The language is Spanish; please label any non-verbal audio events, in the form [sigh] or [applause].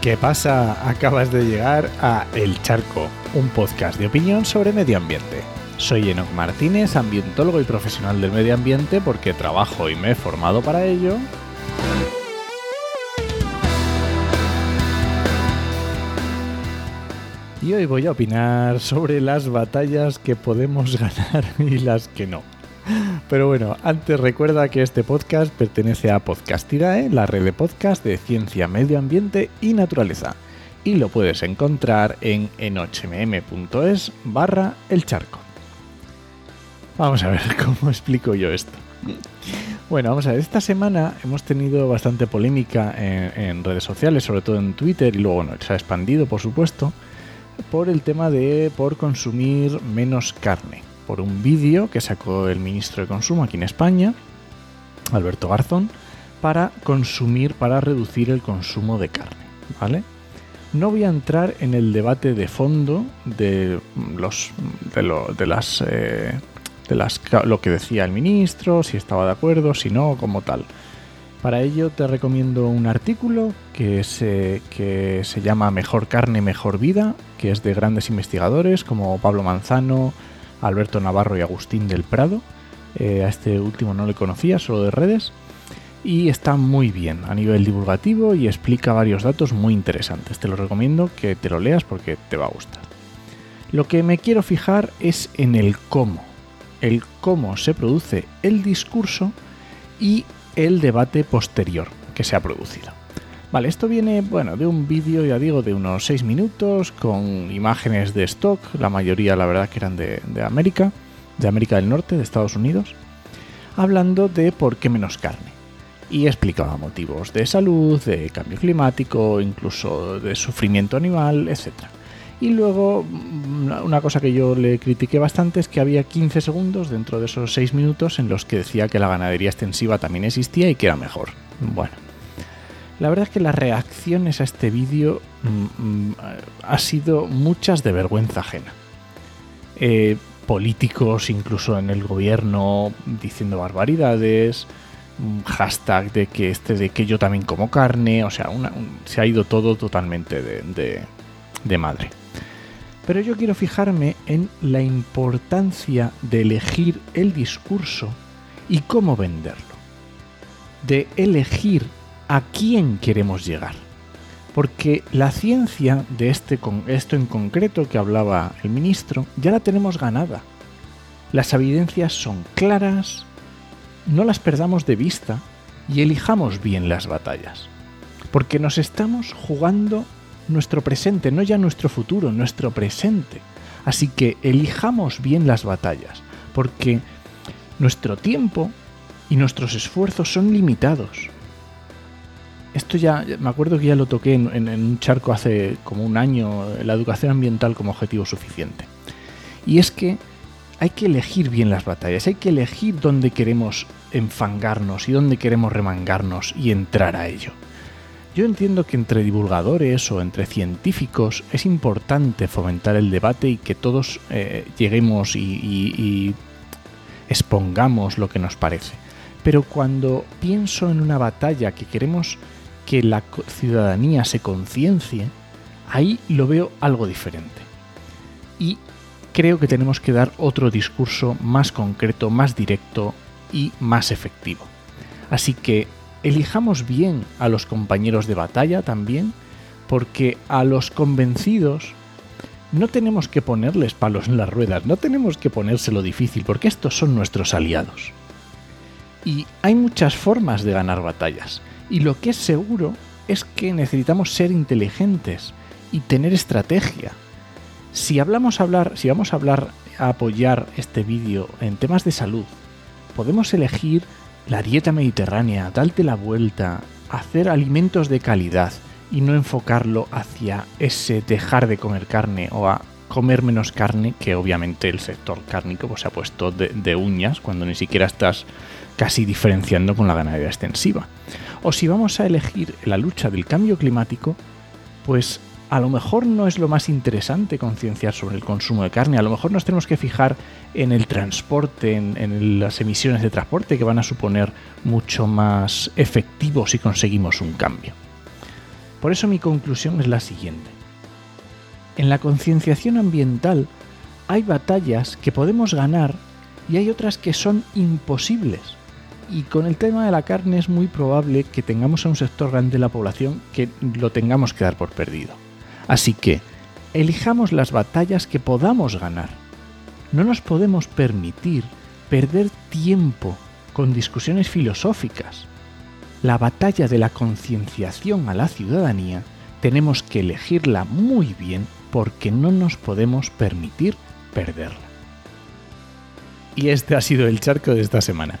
¿Qué pasa? Acabas de llegar a El Charco, un podcast de opinión sobre medio ambiente. Soy Enoc Martínez, ambientólogo y profesional del medio ambiente porque trabajo y me he formado para ello. Y hoy voy a opinar sobre las batallas que podemos [laughs] ganar y las que no. Pero bueno, antes recuerda que este podcast pertenece a Podcastidae, la red de podcast de ciencia, medio ambiente y naturaleza. Y lo puedes encontrar en enochmm.es barra el charco. Vamos a ver [laughs] cómo explico yo esto. Bueno, vamos a ver, esta semana hemos tenido bastante polémica en, redes sociales, sobre todo en Twitter, y luego se ha expandido, por supuesto, por el tema de por consumir menos carne por un vídeo que sacó el ministro de Consumo aquí en España, Alberto Garzón, para consumir, para reducir el consumo de carne, ¿vale? No voy a entrar en el debate de fondo de los de, lo, de las eh, de las lo que decía el ministro, si estaba de acuerdo, si no, como tal. Para ello te recomiendo un artículo que se, que se llama Mejor carne, mejor vida, que es de grandes investigadores como Pablo Manzano, Alberto Navarro y Agustín del Prado. Eh, a este último no le conocía, solo de redes. Y está muy bien a nivel divulgativo y explica varios datos muy interesantes. Te lo recomiendo que te lo leas porque te va a gustar. Lo que me quiero fijar es en el cómo. El cómo se produce el discurso y el debate posterior que se ha producido. Vale, esto viene, bueno, de un vídeo, ya digo, de unos 6 minutos con imágenes de stock, la mayoría la verdad que eran de, América, de América del Norte, de Estados Unidos, hablando de por qué menos carne. Y explicaba motivos de salud, de cambio climático, incluso de sufrimiento animal, etc. Y luego, una cosa que yo le critiqué bastante es que había 15 segundos dentro de esos 6 minutos en los que decía que la ganadería extensiva también existía y que era mejor. Bueno, la verdad es que las reacciones a este vídeo mm, mm, ha sido muchas de vergüenza ajena. Eh, políticos, incluso en el gobierno, diciendo barbaridades, hashtag de que este de que yo también como carne, o sea, se ha ido todo totalmente de, de madre. Pero yo quiero fijarme en la importancia de elegir el discurso y cómo venderlo. De elegir a quién queremos llegar. Porque la ciencia de este, esto en concreto que hablaba el ministro ya la tenemos ganada. Las evidencias son claras, no las perdamos de vista y elijamos bien las batallas. Porque nos estamos jugando nuestro presente, no ya nuestro futuro, nuestro presente. Así que elijamos bien las batallas, porque nuestro tiempo y nuestros esfuerzos son limitados. Esto ya, me acuerdo que ya lo toqué en, un charco hace como un año, la educación ambiental como objetivo suficiente. Y es que hay que elegir bien las batallas, hay que elegir dónde queremos enfangarnos y dónde queremos remangarnos y entrar a ello. Yo entiendo que entre divulgadores o entre científicos es importante fomentar el debate y que todos eh, lleguemos y expongamos lo que nos parece. Pero cuando pienso en una batalla que queremos que la ciudadanía se conciencie, ahí lo veo algo diferente. Y creo que tenemos que dar otro discurso más concreto, más directo y más efectivo. Así que elijamos bien a los compañeros de batalla también, porque a los convencidos no tenemos que ponerles palos en las ruedas, no tenemos que ponérselo difícil, porque estos son nuestros aliados. Y hay muchas formas de ganar batallas. Y lo que es seguro es que necesitamos ser inteligentes y tener estrategia. Si hablamos hablar, si vamos a hablar a apoyar este vídeo en temas de salud, podemos elegir la dieta mediterránea, darte la vuelta, hacer alimentos de calidad y no enfocarlo hacia ese dejar de comer carne o a comer menos carne, que obviamente el sector cárnico pues, se ha puesto de, de uñas cuando ni siquiera estás casi diferenciando con la ganadería extensiva. O si vamos a elegir la lucha del cambio climático, pues a lo mejor no es lo más interesante concienciar sobre el consumo de carne, a lo mejor nos tenemos que fijar en el transporte, en, las emisiones de transporte que van a suponer mucho más efectivo si conseguimos un cambio. Por eso mi conclusión es la siguiente. En la concienciación ambiental hay batallas que podemos ganar y hay otras que son imposibles. Y con el tema de la carne es muy probable que tengamos a un sector grande de la población que lo tengamos que dar por perdido. Así que, elijamos las batallas que podamos ganar. No nos podemos permitir perder tiempo con discusiones filosóficas. La batalla de la concienciación a la ciudadanía tenemos que elegirla muy bien porque no nos podemos permitir perderla. Y este ha sido el charco de esta semana.